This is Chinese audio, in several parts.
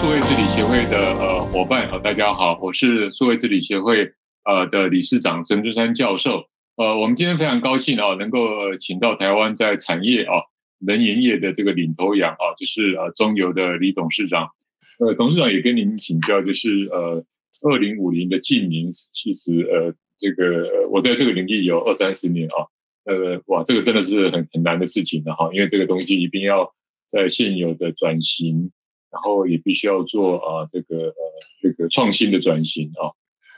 数位治理协会的呃伙伴啊，大家好，我是数位治理协会呃的理事长陈春山教授。呃，我们今天非常高兴啊，能够请到台湾在产业啊能源业的这个领头羊啊，就是呃中油的李董事长。呃，董事长也跟您请教，就是呃二零五零的净零，其实呃这个我在这个领域有二三十年啊，呃哇，这个真的是很很难的事情的哈，因为这个东西一定要在现有的转型。然后也必须要做啊，这个呃，这个创新的转型啊，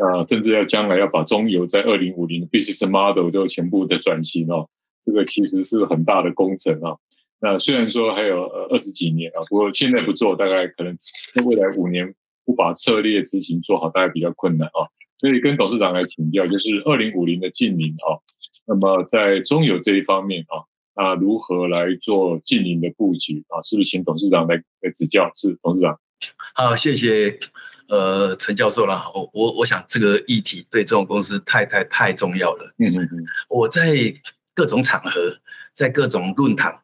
啊，甚至要将来要把中油在二零五零 business model 都全部的转型哦，这个其实是很大的工程啊。那虽然说还有呃二十几年啊，不过现在不做，大概可能未来五年不把策略执行做好，大概比较困难啊。所以跟董事长来请教，就是二零五零的近邻啊，那么在中油这一方面啊。啊，如何来做经营的布局啊？是不是请董事长来来指教？是董事长。好，谢谢呃陈教授啦。我我我想这个议题对这种公司太太太重要了。嗯嗯嗯。我在各种场合，在各种论坛，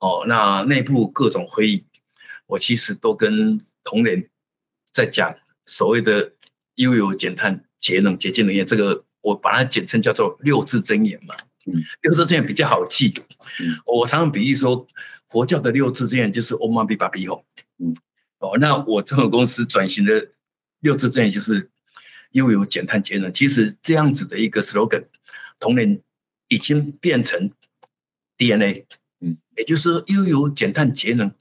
哦，那内部各种会议，我其实都跟同仁在讲所谓的优油减碳节能洁净能源，这个我把它简称叫做六字真言嘛。嗯，六字真言比较好记。嗯，我常常比喻说，佛教的六字真言就是 Om Mani Padme Hum。嗯，哦，那我这个公司转型的六字真言就是优油减碳节能。其实这样子的一个 slogan，同仁已经变成 DNA。嗯，也就是优油减碳节能，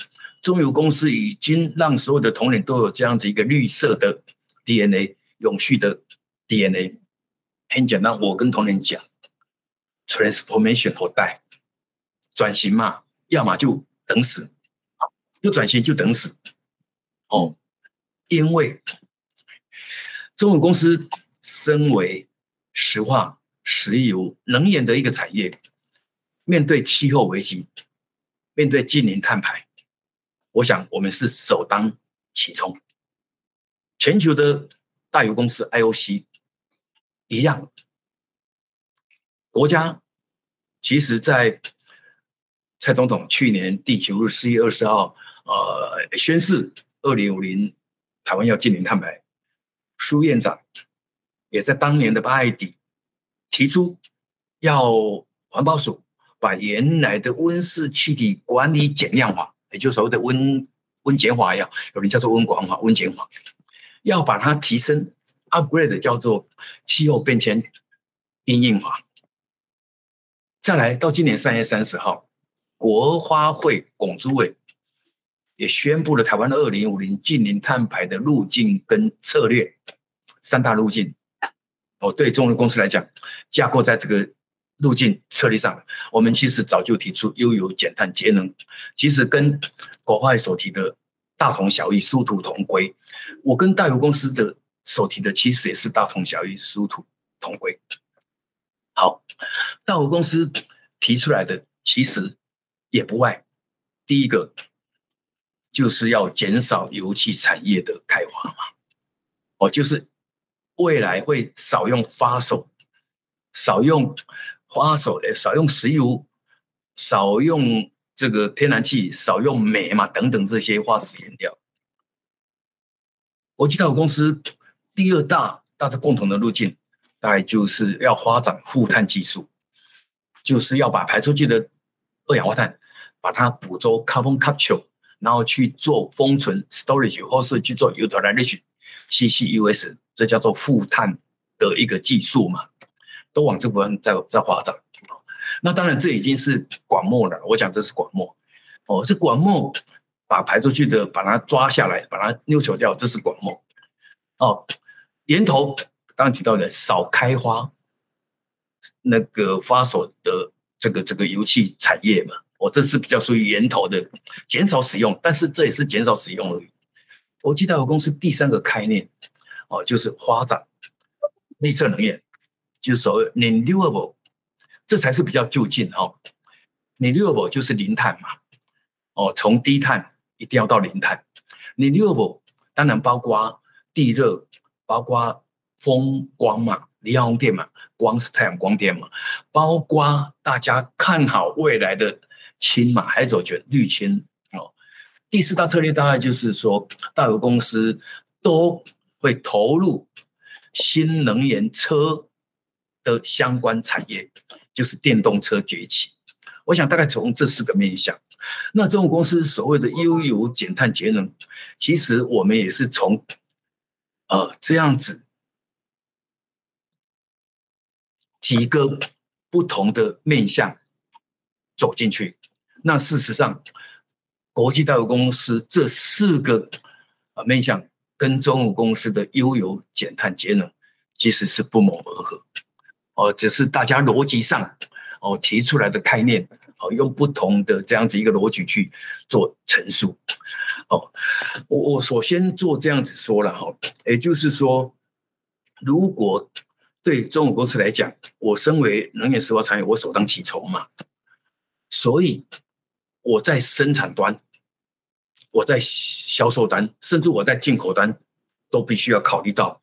中油公司已经让所有的同仁都有这样子一个绿色的 DNA，永续的 DNA。很简单，我跟同仁讲。Transformation 后代转型嘛，要么就等死，不转型就等死。哦，因为中油公司身为石化、石油、能源的一个产业，面对气候危机，面对近零碳排，我想我们是首当其冲。全球的大油公司 IOC 一样。国家其实，在蔡总统去年第九日四月二十号，呃，宣誓二零五零台湾要净零碳排。苏院长也在当年的八月底提出，要环保署把原来的温室气体管理减量化，也就是所谓的温温简化要，有人叫做温管化、温减化，要把它提升 upgrade，叫做气候变迁因应化。再来到今年三月三十号，国花会龚主委也宣布了台湾的二零五零净零碳排的路径跟策略三大路径。哦，对中油公司来讲，架构在这个路径策略上，我们其实早就提出优油减碳节能，其实跟国发会所提的大同小异，殊途同归。我跟大油公司的所提的其实也是大同小异，殊途同归。好，大油公司提出来的其实也不外，第一个就是要减少油气产业的开发嘛，哦，就是未来会少用发手，少用发手的，少用石油，少用这个天然气，少用煤嘛，等等这些化石原料。国际大油公司第二大大家共同的路径。大概就是要发展负碳技术，就是要把排出去的二氧化碳，把它捕捉 carbon capture，然后去做封存 storage，或是去做 utilization，CCUS，这叫做负碳的一个技术嘛，都往这部分在在发展。那当然这已经是管末了，我讲这是管末，哦，是管末把排出去的把它抓下来，把它溜走掉，这是管末。哦，源头。刚刚提到的少开发那个发手的这个这个油气产业嘛，我这是比较属于源头的减少使用，但是这也是减少使用而已。国际大油公司第三个概念哦，就是发展绿色能源，就是所谓 renewable，这才是比较就近哈。renewable 就是零碳嘛，哦，从低碳一定要到零碳。renewable 当然包括地热，包括风光嘛，离岸风电嘛，光是太阳光电嘛，包括大家看好未来的氢嘛，还走全绿氢哦，第四大策略大概就是说，大油公司都会投入新能源车的相关产业，就是电动车崛起。我想大概从这四个面向。那中油公司所谓的优油减碳节能，其实我们也是从呃这样子几个不同的面向走进去。那事实上，国际大油公司这四个啊面向跟中油公司的优油减碳节能其实是不谋而合。哦，只是大家逻辑上哦提出来的概念。好，用不同的这样子一个逻辑去做陈述。哦，我我首先做这样子说了哈，也就是说，如果对中油公司来讲，我身为能源石化产业，我首当其冲嘛，所以我在生产端，我在销售端，甚至我在进口端，都必须要考虑到。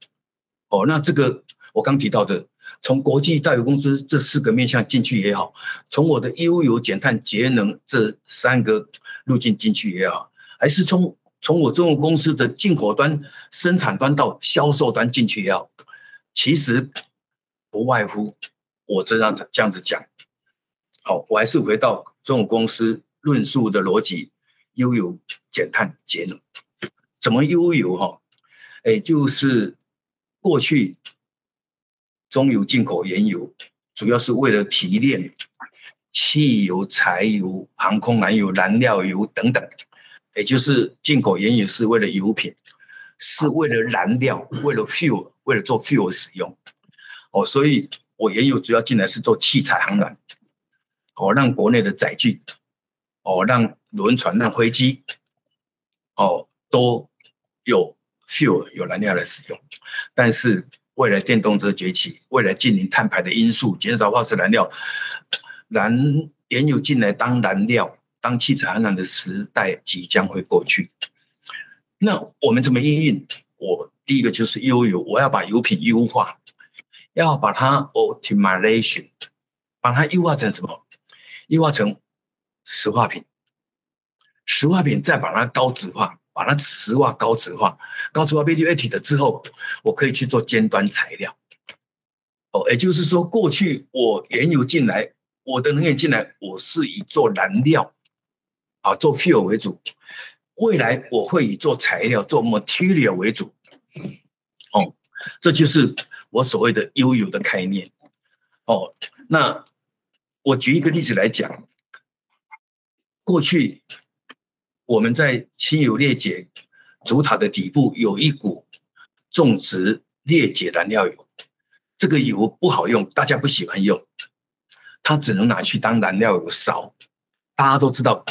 哦，那这个我刚提到的。从国际大油公司这四个面向进去也好，从我的优油减碳节能这三个路径进去也好，还是从从我中油公司的进口端、生产端到销售端进去也好，其实不外乎我这样子这样子讲。好，我还是回到中油公司论述的逻辑：优油减碳节能，怎么优油哈？哎，就是过去。中油进口原油，主要是为了提炼汽油、柴油、航空燃油、燃料油等等，也就是进口原油是为了油品，是为了燃料，为了 fuel，为了做 fuel 使用。哦，所以我原油主要进来是做汽柴航燃，哦，让国内的载具，哦，让轮船、让飞机，哦，都有 fuel 有燃料来使用，但是。未来电动车崛起，未来净零碳排的因素，减少化石燃料，燃原油进来当燃料，当汽车航燃的时代即将会过去。那我们怎么应用？我第一个就是优油，我要把油品优化，要把它 optimization，把它优化成什么？优化成石化品，石化品再把它高质化。把它石化高质化，高质化 value-added 的之后，我可以去做尖端材料。哦，也就是说，过去我原油进来，我的能源进来，我是以做燃料啊，做 fuel 为主。未来我会以做材料、做 material 为主。哦，这就是我所谓的优油的概念。哦，那我举一个例子来讲，过去。我们在轻油裂解主塔的底部有一股种植裂解燃料油，这个油不好用，大家不喜欢用，它只能拿去当燃料油烧。大家都知道，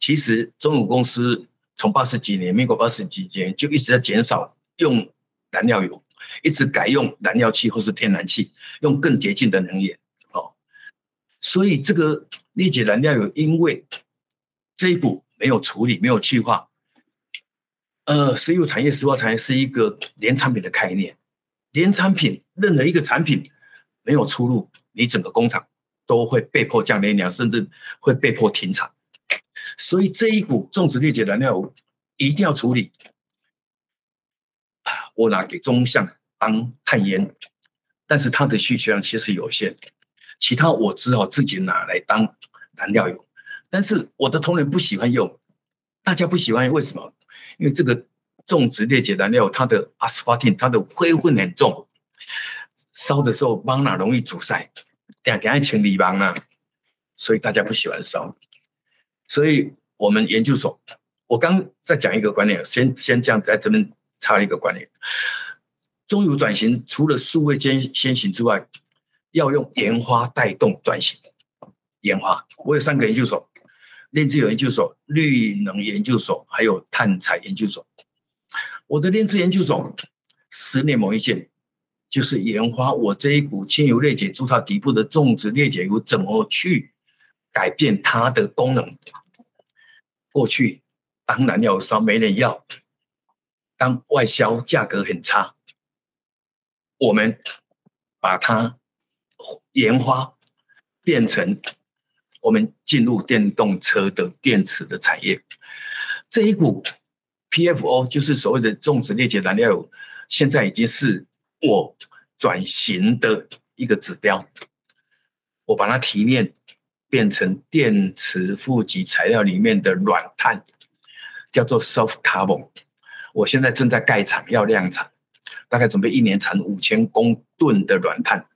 其实中油公司从八十几年，民国八十几年就一直在减少用燃料油，一直改用燃料气或是天然气，用更洁净的能源。哦，所以这个裂解燃料油，因为这一股。没有处理，没有去化。呃，石油产业、石化产业是一个连产品的概念，连产品任何一个产品没有出路，你整个工厂都会被迫降电量，甚至会被迫停产。所以这一股种植裂解燃料一定要处理。我拿给中相当碳烟，但是它的需求量其实有限，其他我只好自己拿来当燃料用。但是我的同仁不喜欢用，大家不喜欢，为什么？因为这个种植裂解燃料，它的阿斯巴汀，它的灰分很重，烧的时候帮哪容易阻塞，两点爱清理帮啊，所以大家不喜欢烧。所以我们研究所，我刚再讲一个观念，先先这样在这边差了一个观念：中油转型除了数位先先行之外，要用研发带动转型。研发，我有三个研究所。炼制油研究所、绿能研究所，还有碳采研究所。我的炼制研究所十年磨一剑，就是研发我这一股轻油裂解主塔底部的种植裂解油怎么去改变它的功能。过去当然要烧没人要，当外销价格很差，我们把它研发变成。我们进入电动车的电池的产业，这一股 PFO 就是所谓的重质裂解燃料油，现在已经是我转型的一个指标。我把它提炼变成电池负极材料里面的软碳，叫做 soft carbon。我现在正在盖厂，要量产，大概准备一年产五千公吨的软碳。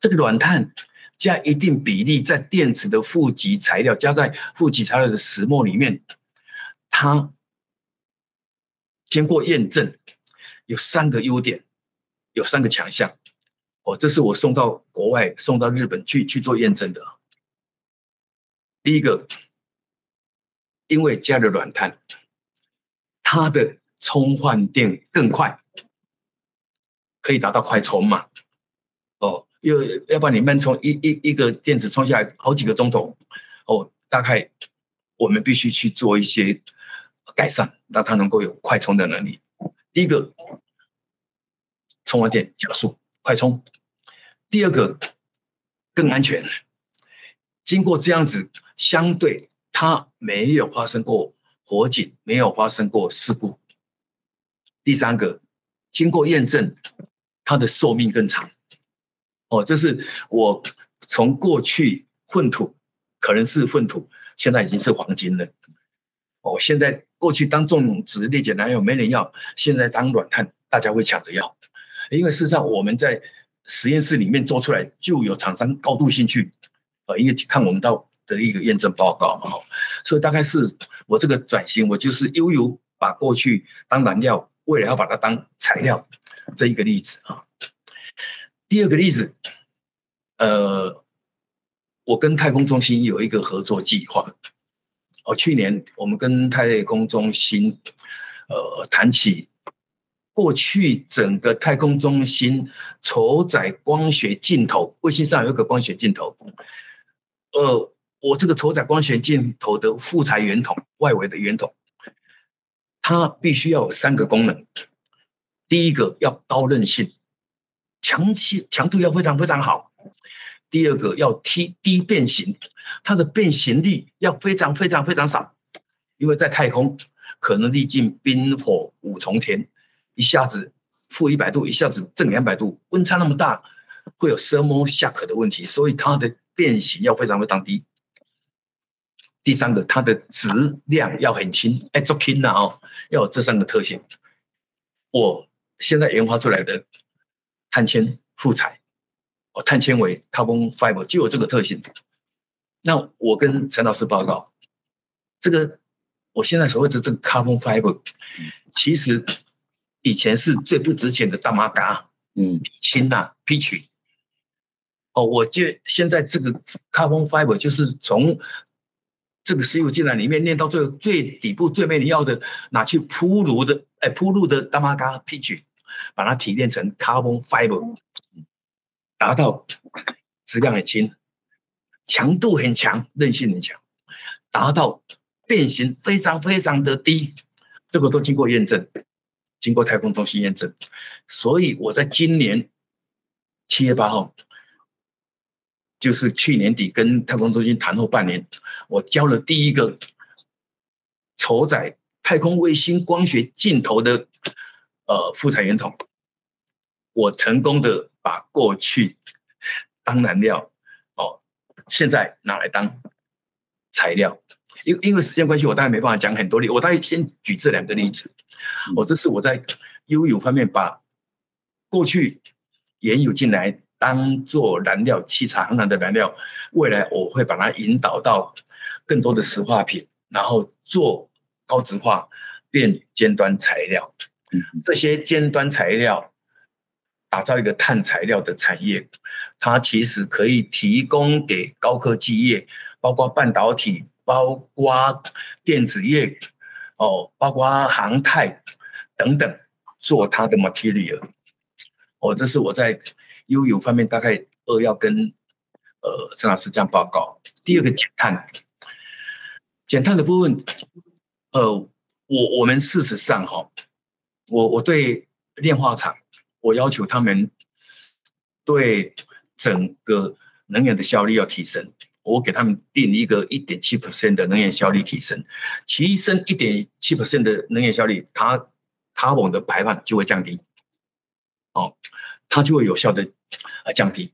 这个软碳加一定比例在电池的负极材料，加在负极材料的石墨里面。它经过验证，有三个优点，有三个强项。哦，这是我送到国外、送到日本去去做验证的。第一个，因为加了软碳，它的充换电更快，可以达到快充嘛？哦，又要不然你慢充一一一个电池充下来好几个钟头，哦，大概我们必须去做一些。改善，让它能够有快充的能力。第一个，充完电加速快充；第二个，更安全。经过这样子，相对它没有发生过火警，没有发生过事故。第三个，经过验证，它的寿命更长。哦，这是我从过去粪土可能是粪土，现在已经是黄金了。哦，现在。过去当种植裂解燃料没人要，现在当软碳大家会抢着要，因为事实上我们在实验室里面做出来就有厂商高度兴趣，呃，因为看我们到的一个验证报告嘛，所以大概是我这个转型，我就是悠悠把过去当燃料，未来要把它当材料这一个例子啊。第二个例子，呃，我跟太空中心有一个合作计划。哦，去年我们跟太空中心，呃，谈起过去整个太空中心车载光学镜头，卫星上有一个光学镜头，呃，我这个车载光学镜头的副材圆筒外围的圆筒，它必须要有三个功能，第一个要高韧性，强气强度要非常非常好。第二个要低低变形，它的变形力要非常非常非常少，因为在太空可能历经冰火五重天，一下子负一百度，一下子正两百度，温差那么大，会有 thermal shock 的问题，所以它的变形要非常非常低。第三个，它的质量要很轻，哎，做轻了哦，要有这三个特性。我现在研发出来的碳纤副材。哦碳纤维 （carbon fiber） 就有这个特性。那我跟陈老师报告，这个我现在所谓的这个 carbon fiber，其实以前是最不值钱的大麻杆，嗯，氢呐，pitch。哦，我就现在这个 carbon fiber 就是从这个石油进来里面炼到最后最底部最没人要的，拿去铺路的，哎，铺路的大麻杆 pitch，把它提炼成 carbon fiber。达到质量很轻，强度很强，韧性很强，达到变形非常非常的低，这个都经过验证，经过太空中心验证，所以我在今年七月八号，就是去年底跟太空中心谈后半年，我交了第一个筹载太空卫星光学镜头的呃副材圆筒，我成功的。把过去当燃料哦，现在拿来当材料，因因为时间关系，我大概没办法讲很多例。我大概先举这两个例子。我这是我在悠油方面把过去原油进来当做燃料，气场航燃的燃料，未来我会把它引导到更多的石化品，然后做高质化变尖端材料。这些尖端材料。打造一个碳材料的产业，它其实可以提供给高科技业，包括半导体、包括电子业，哦，包括航太等等，做它的 material。哦，这是我在悠油方面大概二要跟呃陈老师这样报告。第二个减碳，减碳的部分，呃，我我们事实上哈，我我对炼化厂。我要求他们对整个能源的效率要提升。我给他们定一个一点七 percent 的能源效率提升，提升一点七 percent 的能源效率，它它往的排放就会降低，哦，它就会有效的呃降低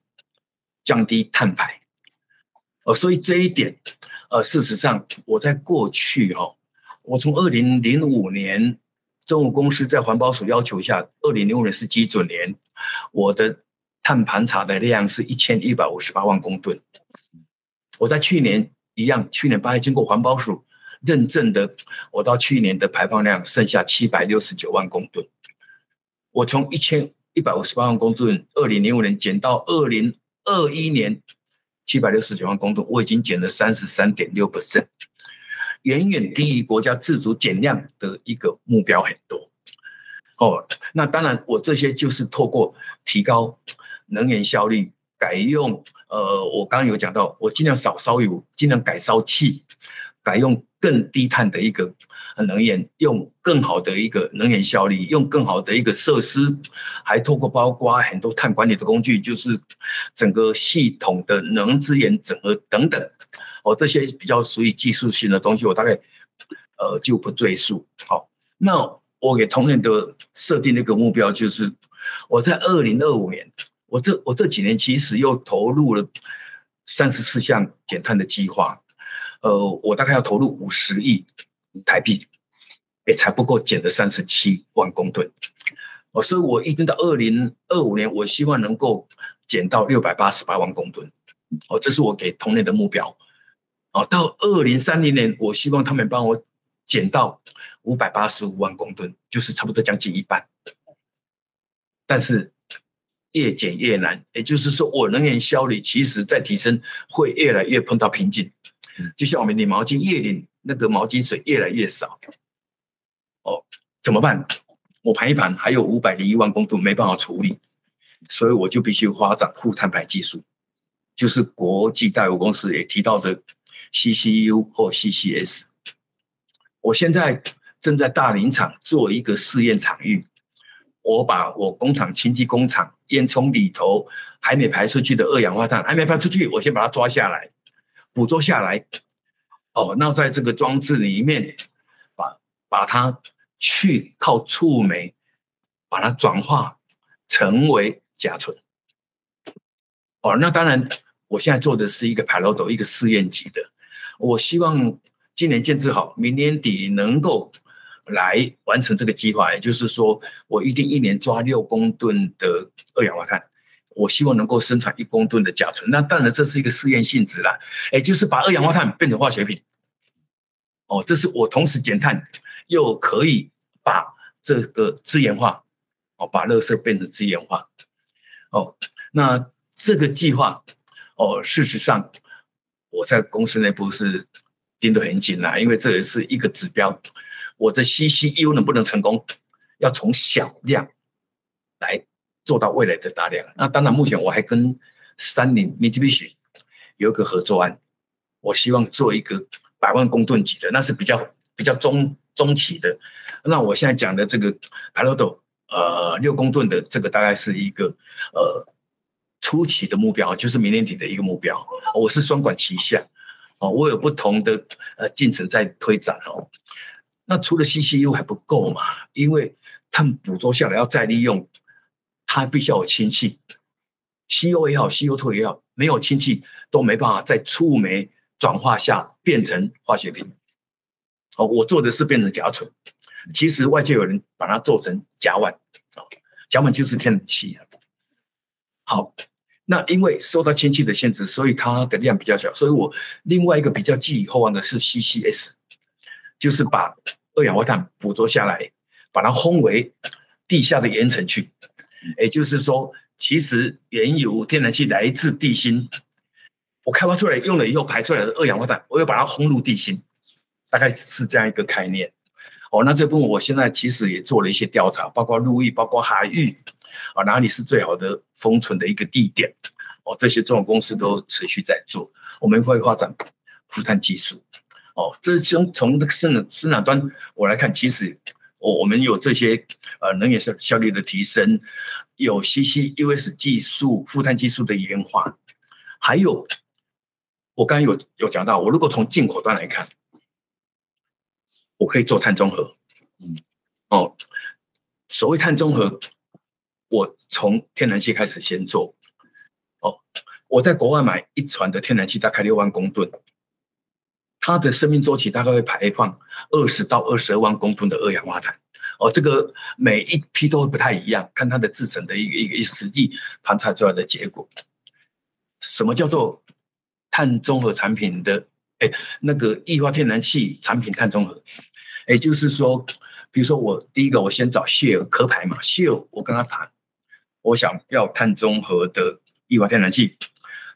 降低碳排，呃，所以这一点呃，事实上我在过去哈、哦，我从二零零五年。中油公司在环保署要求下，二零零五年是基准年，我的碳盘查的量是一千一百五十八万公吨。我在去年一样，去年八月经过环保署认证的，我到去年的排放量剩下七百六十九万公吨。我从一千一百五十八万公吨，二零零五年减到二零二一年七百六十九万公吨，我已经减了三十三点六 percent。远远低于国家自主减量的一个目标很多哦。那当然，我这些就是透过提高能源效率，改用呃，我刚刚有讲到，我尽量少烧油，尽量改烧气，改用更低碳的一个能源，用更好的一个能源效率，用更好的一个设施，还透过包括很多碳管理的工具，就是整个系统的能资源整合等等。哦，这些比较属于技术性的东西，我大概呃就不赘述。好，那我给同仁的设定的一个目标就是，我在二零二五年，我这我这几年其实又投入了三十四项减碳的计划，呃，我大概要投入五十亿台币，也才不够减的三十七万公吨。哦，所以我一定到二零二五年，我希望能够减到六百八十八万公吨。哦，这是我给同年的目标。哦，到二零三零年，我希望他们帮我减到五百八十五万公吨，就是差不多将近一半。但是越减越难，也就是说，我能源效率其实在提升，会越来越碰到瓶颈。就像我们拧毛巾，越拧那个毛巾水越来越少。哦，怎么办？我盘一盘，还有五百零一万公吨没办法处理，所以我就必须发展负碳排技术，就是国际大油公司也提到的。CCU 或 CCS，我现在正在大林场做一个试验场域。我把我工厂氢气工厂烟囱里头还没排出去的二氧化碳还没排出去，我先把它抓下来，捕捉下来。哦，那在这个装置里面，把把它去靠触媒把它转化成为甲醇。哦，那当然，我现在做的是一个 pilot 一个试验级的。我希望今年建置好，明年底能够来完成这个计划。也就是说，我预定一年抓六公吨的二氧化碳，我希望能够生产一公吨的甲醇。那当然这是一个试验性质啦，也就是把二氧化碳变成化学品。哦，这是我同时减碳，又可以把这个资源化，哦，把垃圾变成资源化。哦，那这个计划，哦，事实上。我在公司内部是盯得很紧啦，因为这也是一个指标。我的 CCU 能不能成功，要从小量来做到未来的大量。那当然，目前我还跟三菱 Mitsubishi 有一个合作案，我希望做一个百万公吨级的，那是比较比较中中期的。那我现在讲的这个 Piloto 呃六公吨的这个，大概是一个呃。初期的目标就是明年底的一个目标，我是双管齐下，哦，我有不同的呃进程在推展哦。那除了 CCU 还不够嘛？因为他们捕捉下来要再利用，它必须要有氢气，CO 也好，CO2 也好，没有氢气都没办法在触媒转化下变成化学品。哦，我做的是变成甲醇，其实外界有人把它做成甲烷，哦，甲烷就是天然气啊。好。那因为受到氢气的限制，所以它的量比较小。所以我另外一个比较寄予厚望的是 CCS，就是把二氧化碳捕捉下来，把它烘为地下的岩层去。也就是说，其实原油、天然气来自地心，我开发出来用了以后排出来的二氧化碳，我又把它轰入地心，大概是这样一个概念。哦，那这部分我现在其实也做了一些调查，包括陆域，包括海域。啊，哪里是最好的封存的一个地点？哦，这些重要公司都持续在做。我们会发展负碳技术。哦，这从从这个生产生产端我来看，其实我我们有这些呃能源效效率的提升，有 CCUS 技术、负碳技术的研发，还有我刚刚有有讲到，我如果从进口端来看，我可以做碳中和。嗯，哦，所谓碳中和，我从天然气开始先做。哦，我在国外买一船的天然气，大概六万公吨，它的生命周期大概会排放二十到二十二万公吨的二氧化碳。哦，这个每一批都会不太一样，看它的制成的一个一个实际盘查出来的结果。什么叫做碳中和产品的？哎，那个液化天然气产品碳中和，也就是说，比如说我第一个，我先找 Shell 壳牌嘛，Shell 我跟他谈，我想要碳中和的液化天然气，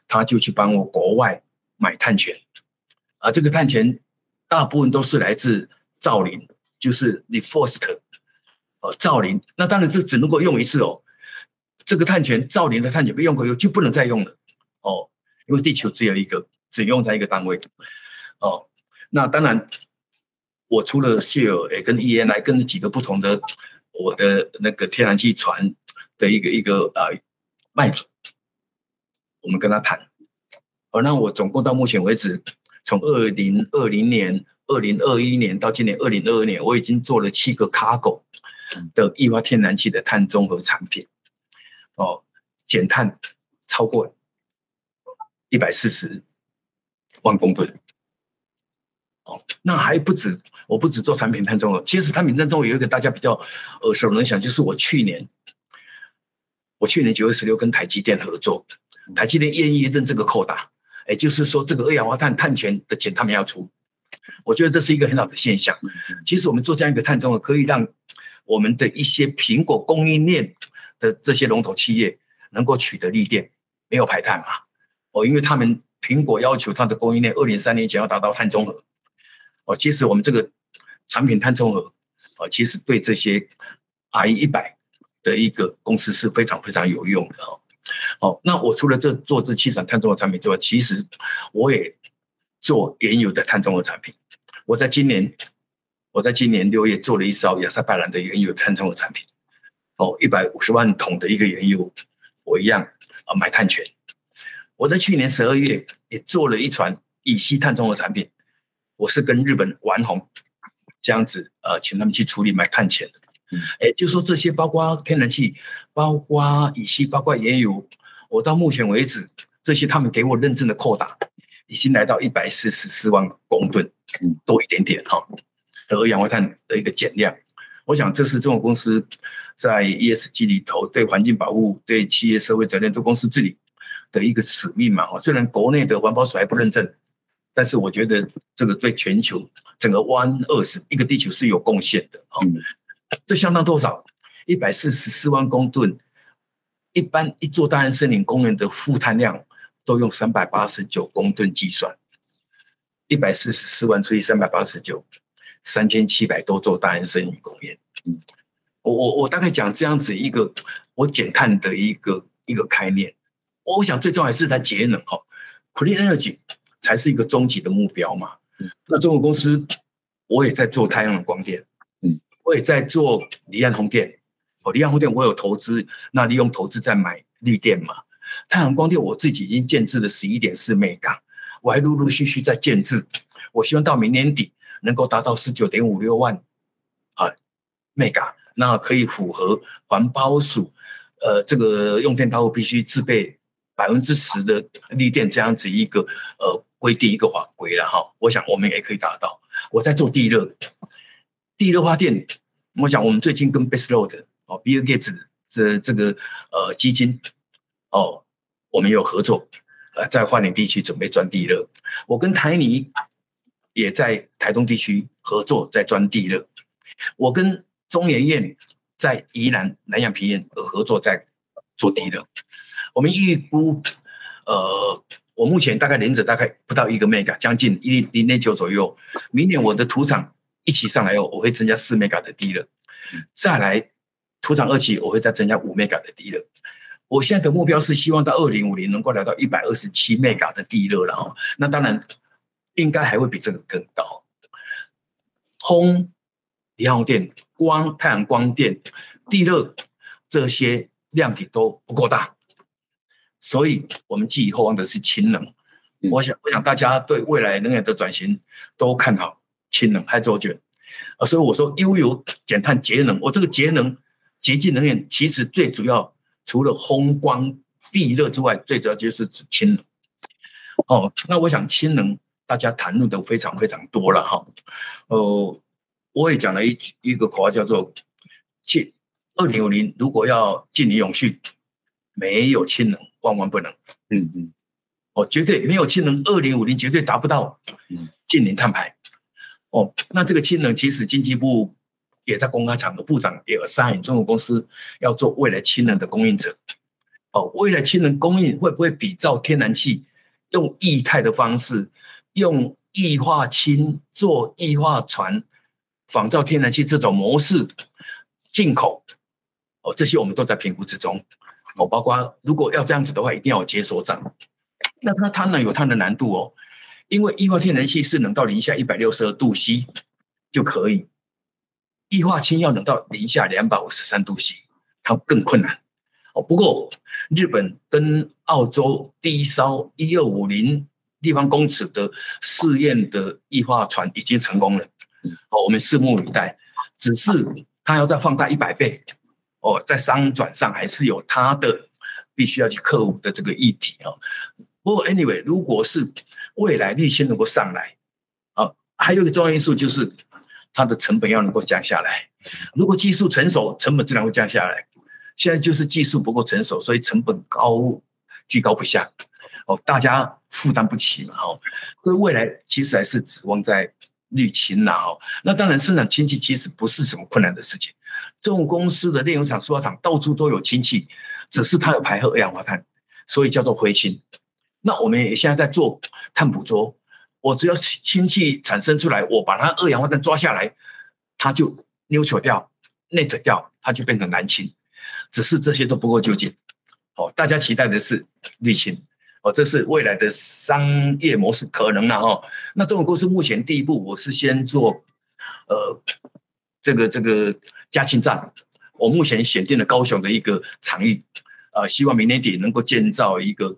他就去帮我国外买碳权，啊，这个碳权大部分都是来自造林，就是 Reforest，呃，造林，那当然这只能够用一次哦，这个碳权造林的碳权被用过以后就不能再用了。哦，因为地球只有一个，只用在一个单位。哦，那当然，我除了 Shell 也跟 Eni 跟几个不同的我的那个天然气船的一个一个呃卖主，我们跟他谈。哦，那我总共到目前为止，从二零二零年、二零二一年到今年二零二二年，我已经做了七个 cargo 的液化天然气的碳中和产品。哦，减碳超过。一百四十万公吨，哦，那还不止，我不止做产品碳中和，其实产品碳中和有一个大家比较耳熟能详，就是我去年，我去年九月十六跟台积电合作，台积电愿意认这个扣打，也就是说这个二氧化碳碳权的钱他们要出，我觉得这是一个很好的现象。其实我们做这样一个碳中和，可以让我们的一些苹果供应链的这些龙头企业能够取得利电，没有排碳嘛。哦，因为他们苹果要求它的供应链二零三年前要达到碳中和。哦，其实我们这个产品碳中和，哦，其实对这些 RE 一百的一个公司是非常非常有用的哦。哦，那我除了这做这七款碳中和产品之外，其实我也做原油的碳中和产品。我在今年，我在今年六月做了一艘亚塞拜然的原油碳中和产品。哦，一百五十万桶的一个原油，我一样啊买碳权。我在去年十二月也做了一船乙烯碳中和产品，我是跟日本丸红这样子呃，请他们去处理买碳权的。嗯，哎，就说这些包括天然气，包括乙烯，包括原油，我到目前为止，这些他们给我认证的扣打已经来到一百四十四万公吨，嗯，多一点点哈，的二氧化碳的一个减量。我想这是中国公司在 ESG 里头对环境保护、对企业社会责任、对公司治理。的一个使命嘛，哦，虽然国内的环保署还不认证，但是我觉得这个对全球整个 One Earth 一个地球是有贡献的啊。这相当多少？一百四十四万公吨。一般一座大安森林公园的负碳量都用三百八十九公吨计算，一百四十四万除以三百八十九，三千七百多座大安森林公园。我我我大概讲这样子一个我减碳的一个一个概念。我想最重要还是它节能哦，Clean Energy 才是一个终极的目标嘛。嗯，那中国公司我也在做太阳能光电，嗯，我也在做离岸风电。哦，离岸风电我有投资，那利用投资再买绿电嘛。太阳光电我自己已经建置了十一点四 Mega，我还陆陆续续在建置。我希望到明年底能够达到十九点五六万啊 Mega，那可以符合环保署呃这个用电大户必须自备。百分之十的绿电这样子一个呃规定一个法规了哈，我想我们也可以达到。我在做地热，地热发电，我想我们最近跟 Baseload 哦，Bill Gates 这这个呃基金哦，我们有合作，呃，在花莲地区准备钻地热。我跟台泥也在台东地区合作，在钻地热。我跟中研院在宜兰南洋平原合作，在做地热。我们预估，呃，我目前大概连着大概不到一个 mega，将近一零点九左右。明年我的土场一起上来后，我会增加四 mega 的地热，再来土厂二期我会再增加五 mega 的地热。我现在的目标是希望到二零五零能够来到一百二十七 mega 的地热了哦。那当然应该还会比这个更高。风、离岸电、光、太阳光电、地热这些量体都不够大。所以，我们寄予厚望的是氢能，我想，我想大家对未来能源的转型都看好氢能、还周卷啊，所以我说优油减碳节能，我这个节能洁净能源其实最主要除了风光地热之外，最主要就是指氢能。哦，那我想氢能大家谈论的非常非常多了哈。呃，我也讲了一一个口号叫做“氢二零五零”，如果要进零永续，没有氢能万万不能。嗯嗯。哦，绝对没有氢能，二零五零绝对达不到近零碳排。哦，那这个氢能其实经济部也在公开场合，部长也 assign 中国公司要做未来氢能的供应者。哦，未来氢能供应会不会比照天然气，用液态的方式，用液化氢做液化船，仿照天然气这种模式进口？哦，这些我们都在评估之中。哦，包括如果要这样子的话，一定要有解锁站。那它它呢有它的难度哦，因为液化天然气是冷到零下一百六十二度 C 就可以，液化氢要冷到零下两百五十三度 C，它更困难哦。不过日本跟澳洲第一艘一二五零立方公尺的试验的液化船已经成功了，哦，我们拭目以待。只是它要再放大一百倍哦，在商转上还是有它的必须要去克服的这个议题哦。不过，anyway，如果是未来绿氢能够上来，啊，还有一个重要因素就是它的成本要能够降下来。如果技术成熟，成本自然会降下来。现在就是技术不够成熟，所以成本高居高不下，哦，大家负担不起嘛，哦，所以未来其实还是指望在绿氢呐，哦，那当然生产氢气其实不是什么困难的事情。这种公司的炼油厂、塑化厂到处都有氢气，只是它有排和二氧化碳，所以叫做灰氢。那我们也现在在做碳捕捉，我只要氢气产生出来，我把它二氧化碳抓下来，它就 neutral 掉，net 掉，它就变成蓝氢。只是这些都不够究竟。哦，大家期待的是绿氢，哦，这是未来的商业模式可能了哈。那这种公司目前第一步，我是先做呃这个这个加氢站，我目前选定了高雄的一个场域，呃，希望明年底能够建造一个。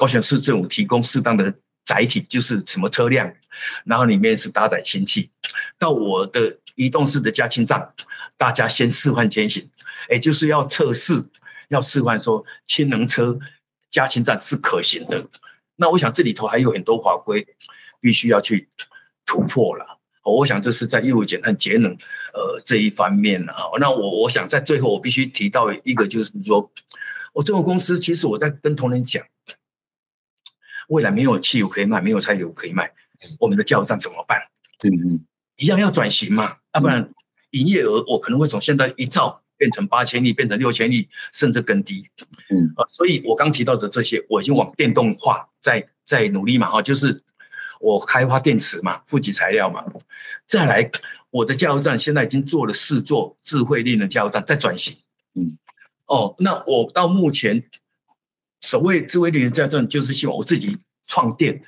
高雄市政府提供适当的载体，就是什么车辆，然后里面是搭载氢气，到我的移动式的加氢站，大家先示范先行，也就是要测试，要示范说氢能车加氢站是可行的。那我想这里头还有很多法规必须要去突破了。我想这是在业务减碳节能呃这一方面啊。那我我想在最后我必须提到一个，就是说我这个公司其实我在跟同仁讲。未来没有汽油可以卖，没有柴油可以卖，我们的加油站怎么办？嗯嗯，一样要转型嘛，要不然营业额我可能会从现在一兆变成八千亿，变成六千亿，甚至更低。嗯啊，所以我刚提到的这些，我已经往电动化在在努力嘛，哈，就是我开发电池嘛，负极材料嘛，再来我的加油站现在已经做了四座智慧绿能加油站在转型。嗯，哦，那我到目前。所谓智慧绿能加油站，就是希望我自己创电，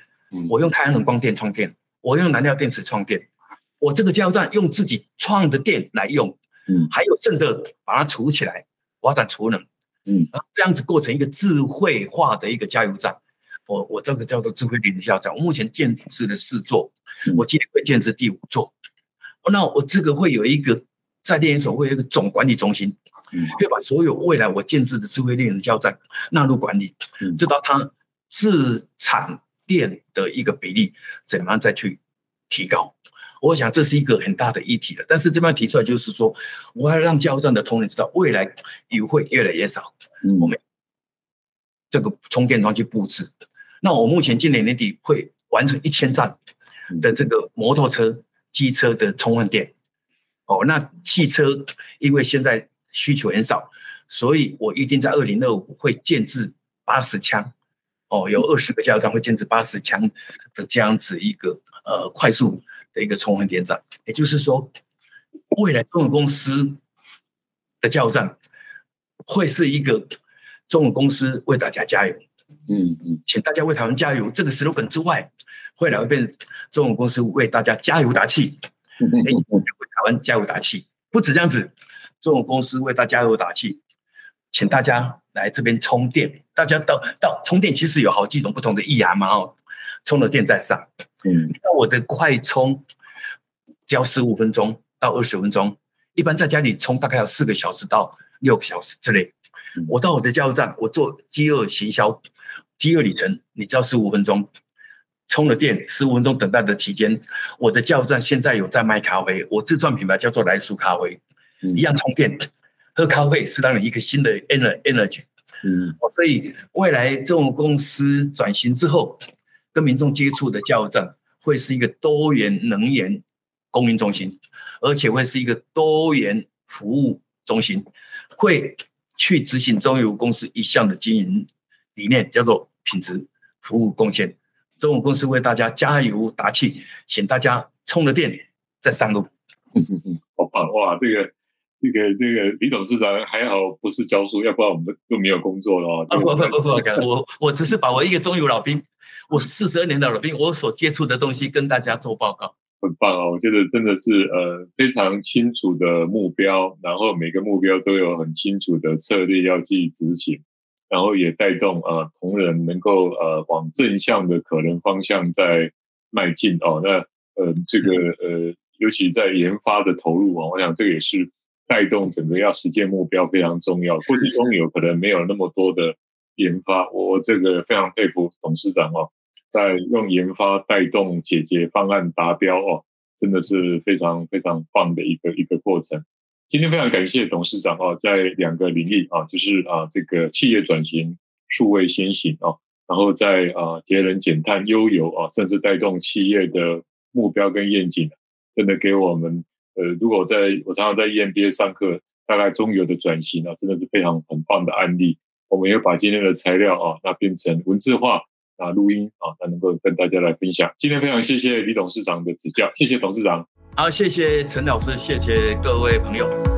我用太阳能光电创电，我用燃料电池创电，我这个加油站用自己创的电来用，嗯，还有剩的把它储起来，发展储能，嗯，然后这样子构成一个智慧化的一个加油站。我我这个叫做智慧绿能加油站，我目前建制了四座，我今天会建制第五座。那我这个会有一个在电研所会有一个总管理中心。可以把所有未来我建置的智慧绿能加油站纳入管理，知道它自产电的一个比例怎么样再去提高。我想这是一个很大的议题了。但是这边提出来就是说，我要让加油站的同仁知道，未来油会越来越少。我们这个充电桩去布置。那我目前今年年底会完成一千站的这个摩托车、机车的充换电。哦，那汽车因为现在需求很少，所以我预定在二零二五会建制八十枪，哦，有二十个加油站会建制八十枪的这样子一个呃快速的一个充换点站。也就是说，未来中国公司的加油站会是一个中国公司为大家加油，嗯嗯，请大家为台湾加油这个 slogan 之外，未来会变中国公司为大家加油打气，嗯嗯为台湾加油打气，不止这样子。这种公司为大家加油打气，请大家来这边充电。大家到到充电，其实有好几种不同的意涵嘛哦，充了电再上。嗯，那我的快充只要十五分钟到二十分钟，一般在家里充大概要四个小时到六个小时之类。我到我的加油站，我做饥饿行销，饥饿里程，你只要十五分钟。充了电，十五分钟等待的期间，我的加油站现在有在卖咖啡，我自创品牌叫做来苏咖啡，嗯、一样充电，喝咖啡是让你一个新的 energy，嗯，所以未来这种公司转型之后，跟民众接触的加油站会是一个多元能源供应中心，而且会是一个多元服务中心，会去执行中油公司一项的经营理念，叫做品质服务贡献。中油公司为大家加油打气，请大家充了电再上路。好 棒哇！这个、这个、这个李董事长还好不是教书，要不然我们都没有工作了哦。不不不不，我我只是把我一个中油老兵，我四十二年的老兵，我所接触的东西跟大家做报告。很棒啊！我觉得真的是呃非常清楚的目标，然后每个目标都有很清楚的策略要去执行。然后也带动呃同仁能够呃往正向的可能方向在迈进哦。那呃这个呃尤其在研发的投入啊，我想这个也是带动整个要实现目标非常重要。过去中油可能没有那么多的研发，我这个非常佩服董事长哦，在用研发带动解决方案达标哦，真的是非常非常棒的一个一个过程。今天非常感谢董事长哦，在两个领域啊，就是啊这个企业转型、数位先行啊，然后在啊节能减碳、优游啊，甚至带动企业的目标跟愿景，真的给我们呃，如果在我常常在 EMBA 上课，大概中游的转型啊，真的是非常很棒的案例。我们也把今天的材料啊，那变成文字化啊录音啊，那能够跟大家来分享。今天非常谢谢李董事长的指教，谢谢董事长。好，谢谢陈老师，谢谢各位朋友。